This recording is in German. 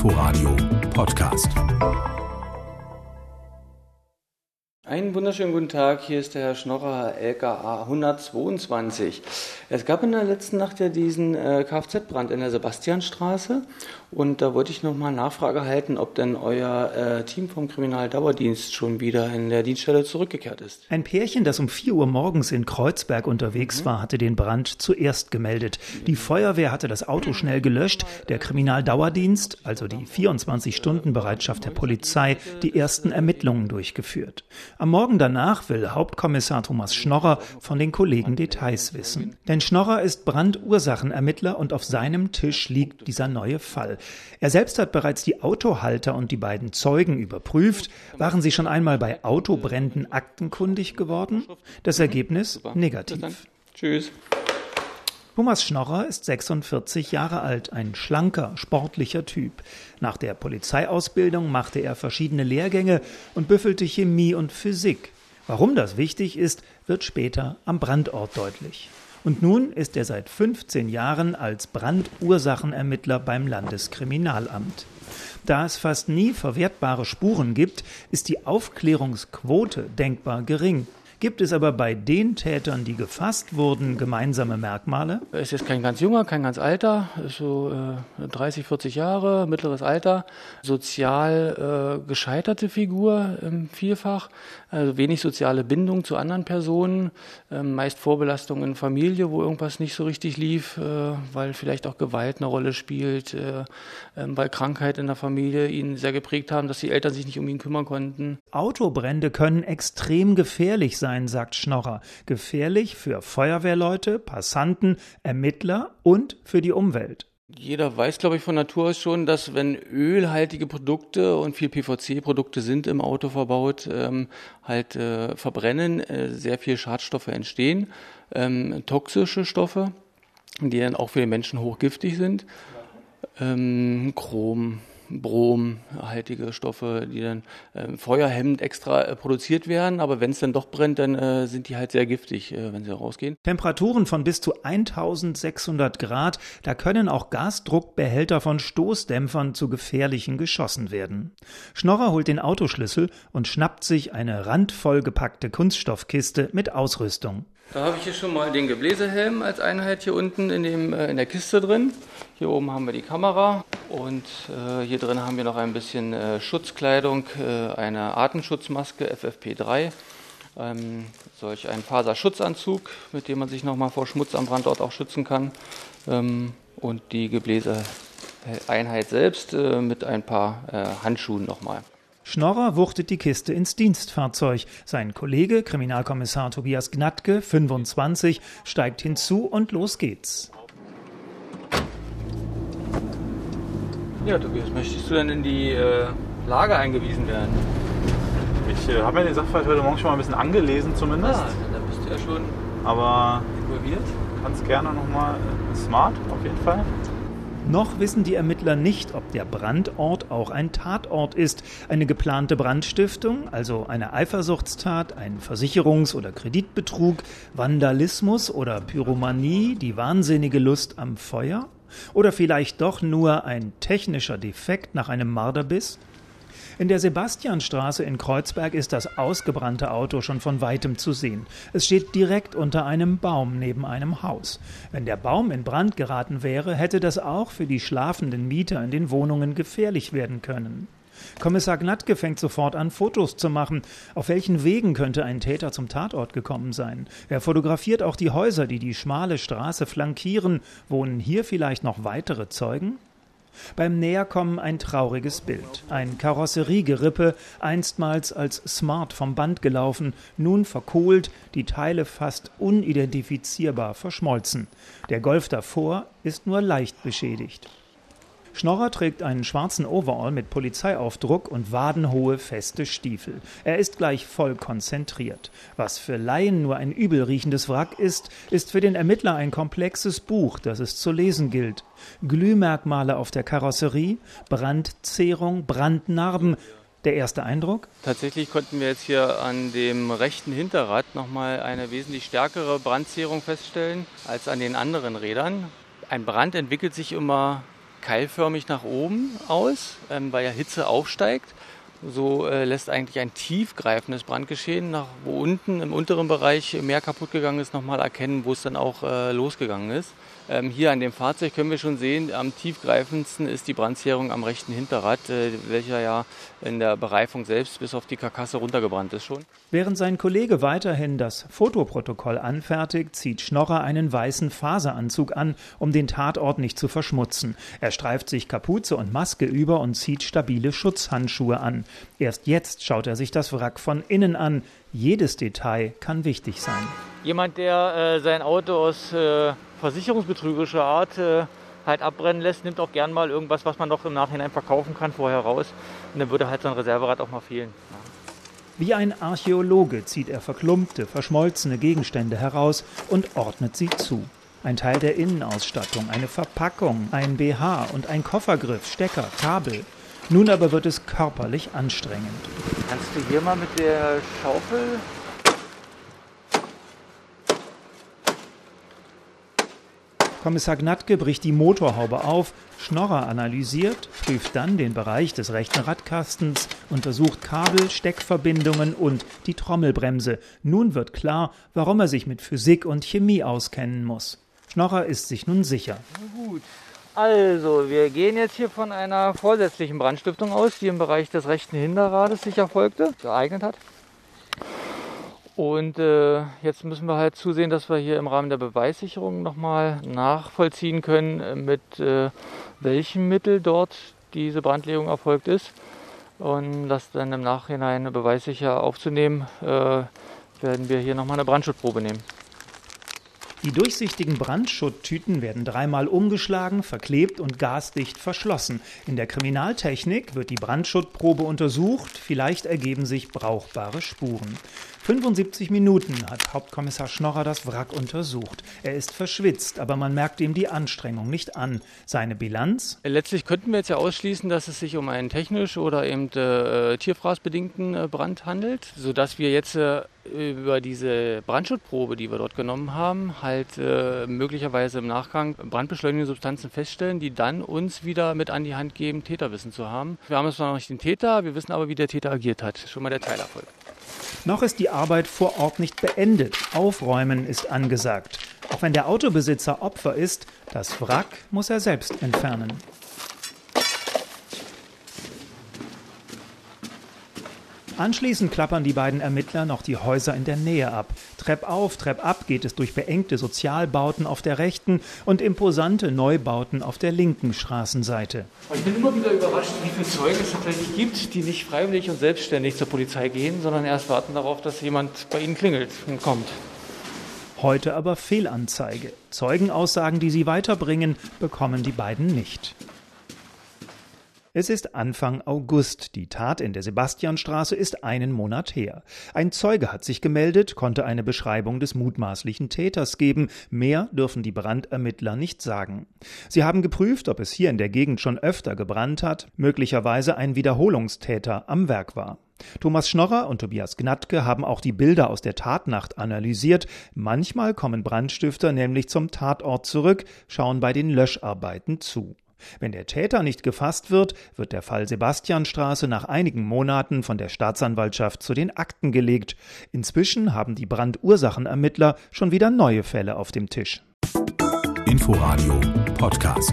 Inforadio Podcast. Einen wunderschönen guten Tag, hier ist der Herr Schnorrer, LKA 122. Es gab in der letzten Nacht ja diesen äh, Kfz-Brand in der Sebastianstraße und da wollte ich nochmal Nachfrage halten, ob denn euer äh, Team vom Kriminaldauerdienst schon wieder in der Dienststelle zurückgekehrt ist. Ein Pärchen, das um 4 Uhr morgens in Kreuzberg unterwegs mhm. war, hatte den Brand zuerst gemeldet. Die Feuerwehr hatte das Auto schnell gelöscht, der Kriminaldauerdienst, also die 24-Stunden-Bereitschaft der Polizei, die ersten Ermittlungen durchgeführt. Am Morgen danach will Hauptkommissar Thomas Schnorrer von den Kollegen Details wissen. Denn Schnorrer ist Brandursachenermittler und auf seinem Tisch liegt dieser neue Fall. Er selbst hat bereits die Autohalter und die beiden Zeugen überprüft. Waren sie schon einmal bei Autobränden aktenkundig geworden? Das Ergebnis negativ. Tschüss. Thomas Schnorrer ist 46 Jahre alt, ein schlanker, sportlicher Typ. Nach der Polizeiausbildung machte er verschiedene Lehrgänge und büffelte Chemie und Physik. Warum das wichtig ist, wird später am Brandort deutlich. Und nun ist er seit 15 Jahren als Brandursachenermittler beim Landeskriminalamt. Da es fast nie verwertbare Spuren gibt, ist die Aufklärungsquote denkbar gering. Gibt es aber bei den Tätern, die gefasst wurden, gemeinsame Merkmale? Er ist jetzt kein ganz junger, kein ganz alter, ist so äh, 30, 40 Jahre, mittleres Alter, sozial äh, gescheiterte Figur ähm, vielfach, also wenig soziale Bindung zu anderen Personen, äh, meist Vorbelastung in Familie, wo irgendwas nicht so richtig lief, äh, weil vielleicht auch Gewalt eine Rolle spielt, äh, ähm, weil Krankheit in der Familie ihn sehr geprägt haben, dass die Eltern sich nicht um ihn kümmern konnten. Autobrände können extrem gefährlich sein sein, sagt Schnorrer. Gefährlich für Feuerwehrleute, Passanten, Ermittler und für die Umwelt. Jeder weiß, glaube ich, von Natur aus schon, dass wenn ölhaltige Produkte und viel PVC-Produkte sind im Auto verbaut, ähm, halt äh, verbrennen, äh, sehr viel Schadstoffe entstehen, ähm, toxische Stoffe, die dann auch für den Menschen hochgiftig sind. Ähm, Chrom, bromhaltige Stoffe, die dann äh, feuerhemmend extra äh, produziert werden. Aber wenn es dann doch brennt, dann äh, sind die halt sehr giftig, äh, wenn sie rausgehen. Temperaturen von bis zu 1600 Grad, da können auch Gasdruckbehälter von Stoßdämpfern zu gefährlichen geschossen werden. Schnorrer holt den Autoschlüssel und schnappt sich eine randvoll gepackte Kunststoffkiste mit Ausrüstung. Da habe ich hier schon mal den Gebläsehelm als Einheit hier unten in, dem, äh, in der Kiste drin. Hier oben haben wir die Kamera und äh, hier drin haben wir noch ein bisschen äh, Schutzkleidung, äh, eine Atemschutzmaske FFP3, ähm, solch einen Faserschutzanzug, mit dem man sich nochmal vor Schmutz am Brandort auch schützen kann ähm, und die Gebläseeinheit selbst äh, mit ein paar Handschuhen nochmal. Schnorrer wuchtet die Kiste ins Dienstfahrzeug. Sein Kollege, Kriminalkommissar Tobias Gnatke, 25, steigt hinzu und los geht's. Ja, Tobias, möchtest du denn in die äh, Lage eingewiesen werden? Ich äh, habe mir den Sachverhalt heute Morgen schon mal ein bisschen angelesen zumindest. Ah, da bist du ja schon Aber involviert. Ganz gerne nochmal äh, smart, auf jeden Fall. Noch wissen die Ermittler nicht, ob der Brandort auch ein Tatort ist. Eine geplante Brandstiftung, also eine Eifersuchtstat, ein Versicherungs- oder Kreditbetrug, Vandalismus oder Pyromanie, die wahnsinnige Lust am Feuer? Oder vielleicht doch nur ein technischer Defekt nach einem Marderbiss? In der Sebastianstraße in Kreuzberg ist das ausgebrannte Auto schon von weitem zu sehen. Es steht direkt unter einem Baum neben einem Haus. Wenn der Baum in Brand geraten wäre, hätte das auch für die schlafenden Mieter in den Wohnungen gefährlich werden können. Kommissar Gnatke fängt sofort an, Fotos zu machen. Auf welchen Wegen könnte ein Täter zum Tatort gekommen sein? Er fotografiert auch die Häuser, die die schmale Straße flankieren. Wohnen hier vielleicht noch weitere Zeugen? Beim Näherkommen ein trauriges Bild. Ein Karosseriegerippe, einstmals als smart vom Band gelaufen, nun verkohlt, die Teile fast unidentifizierbar verschmolzen. Der Golf davor ist nur leicht beschädigt. Schnorrer trägt einen schwarzen Overall mit Polizeiaufdruck und wadenhohe feste Stiefel. Er ist gleich voll konzentriert. Was für Laien nur ein übelriechendes Wrack ist, ist für den Ermittler ein komplexes Buch, das es zu lesen gilt. Glühmerkmale auf der Karosserie, Brandzehrung, Brandnarben, der erste Eindruck? Tatsächlich konnten wir jetzt hier an dem rechten Hinterrad nochmal eine wesentlich stärkere Brandzehrung feststellen als an den anderen Rädern. Ein Brand entwickelt sich immer keilförmig nach oben aus, ähm, weil ja Hitze aufsteigt. So äh, lässt eigentlich ein tiefgreifendes Brandgeschehen, nach, wo unten im unteren Bereich mehr kaputt gegangen ist, nochmal erkennen, wo es dann auch äh, losgegangen ist. Ähm, hier an dem Fahrzeug können wir schon sehen, am tiefgreifendsten ist die Brandzehrung am rechten Hinterrad, äh, welcher ja in der Bereifung selbst bis auf die Karkasse runtergebrannt ist schon. Während sein Kollege weiterhin das Fotoprotokoll anfertigt, zieht Schnorrer einen weißen Faseranzug an, um den Tatort nicht zu verschmutzen. Er streift sich Kapuze und Maske über und zieht stabile Schutzhandschuhe an. Erst jetzt schaut er sich das Wrack von innen an. Jedes Detail kann wichtig sein. Jemand, der äh, sein Auto aus äh, versicherungsbetrügerischer Art äh, halt abbrennen lässt, nimmt auch gern mal irgendwas, was man noch im Nachhinein verkaufen kann, vorher raus. Und dann würde halt sein Reserverad auch mal fehlen. Ja. Wie ein Archäologe zieht er verklumpte, verschmolzene Gegenstände heraus und ordnet sie zu. Ein Teil der Innenausstattung, eine Verpackung, ein BH und ein Koffergriff, Stecker, Kabel. Nun aber wird es körperlich anstrengend. Kannst du hier mal mit der Schaufel Kommissar Gnatke bricht die Motorhaube auf, Schnorrer analysiert, prüft dann den Bereich des rechten Radkastens, untersucht Kabel, Steckverbindungen und die Trommelbremse. Nun wird klar, warum er sich mit Physik und Chemie auskennen muss. Schnorrer ist sich nun sicher. Gut. Also, wir gehen jetzt hier von einer vorsätzlichen Brandstiftung aus, die im Bereich des rechten Hinterrades sich erfolgte, geeignet hat. Und äh, jetzt müssen wir halt zusehen, dass wir hier im Rahmen der Beweissicherung nochmal nachvollziehen können, äh, mit äh, welchem Mittel dort diese Brandlegung erfolgt ist. Und das dann im Nachhinein beweissicher aufzunehmen, äh, werden wir hier nochmal eine Brandschutzprobe nehmen. Die durchsichtigen Brandschutttüten werden dreimal umgeschlagen, verklebt und gasdicht verschlossen. In der Kriminaltechnik wird die Brandschuttprobe untersucht, vielleicht ergeben sich brauchbare Spuren. 75 Minuten hat Hauptkommissar Schnorrer das Wrack untersucht. Er ist verschwitzt, aber man merkt ihm die Anstrengung nicht an. Seine Bilanz? Letztlich könnten wir jetzt ja ausschließen, dass es sich um einen technisch oder eben äh, tierfraßbedingten äh, Brand handelt, sodass wir jetzt äh, über diese Brandschutzprobe, die wir dort genommen haben, halt äh, möglicherweise im Nachgang brandbeschleunigende Substanzen feststellen, die dann uns wieder mit an die Hand geben, Täterwissen zu haben. Wir haben zwar noch nicht den Täter, wir wissen aber, wie der Täter agiert hat. Schon mal der Teilerfolg. Noch ist die Arbeit vor Ort nicht beendet. Aufräumen ist angesagt. Auch wenn der Autobesitzer Opfer ist, das Wrack muss er selbst entfernen. Anschließend klappern die beiden Ermittler noch die Häuser in der Nähe ab. Trepp auf, Trepp ab geht es durch beengte Sozialbauten auf der rechten und imposante Neubauten auf der linken Straßenseite. Ich bin immer wieder überrascht, wie viele Zeugen es tatsächlich gibt, die nicht freiwillig und selbstständig zur Polizei gehen, sondern erst warten darauf, dass jemand bei ihnen klingelt und kommt. Heute aber Fehlanzeige. Zeugenaussagen, die sie weiterbringen, bekommen die beiden nicht. Es ist Anfang August. Die Tat in der Sebastianstraße ist einen Monat her. Ein Zeuge hat sich gemeldet, konnte eine Beschreibung des mutmaßlichen Täters geben. Mehr dürfen die Brandermittler nicht sagen. Sie haben geprüft, ob es hier in der Gegend schon öfter gebrannt hat, möglicherweise ein Wiederholungstäter am Werk war. Thomas Schnorrer und Tobias Gnatke haben auch die Bilder aus der Tatnacht analysiert. Manchmal kommen Brandstifter nämlich zum Tatort zurück, schauen bei den Löscharbeiten zu. Wenn der Täter nicht gefasst wird, wird der Fall Sebastianstraße nach einigen Monaten von der Staatsanwaltschaft zu den Akten gelegt. Inzwischen haben die Brandursachenermittler schon wieder neue Fälle auf dem Tisch. Inforadio Podcast.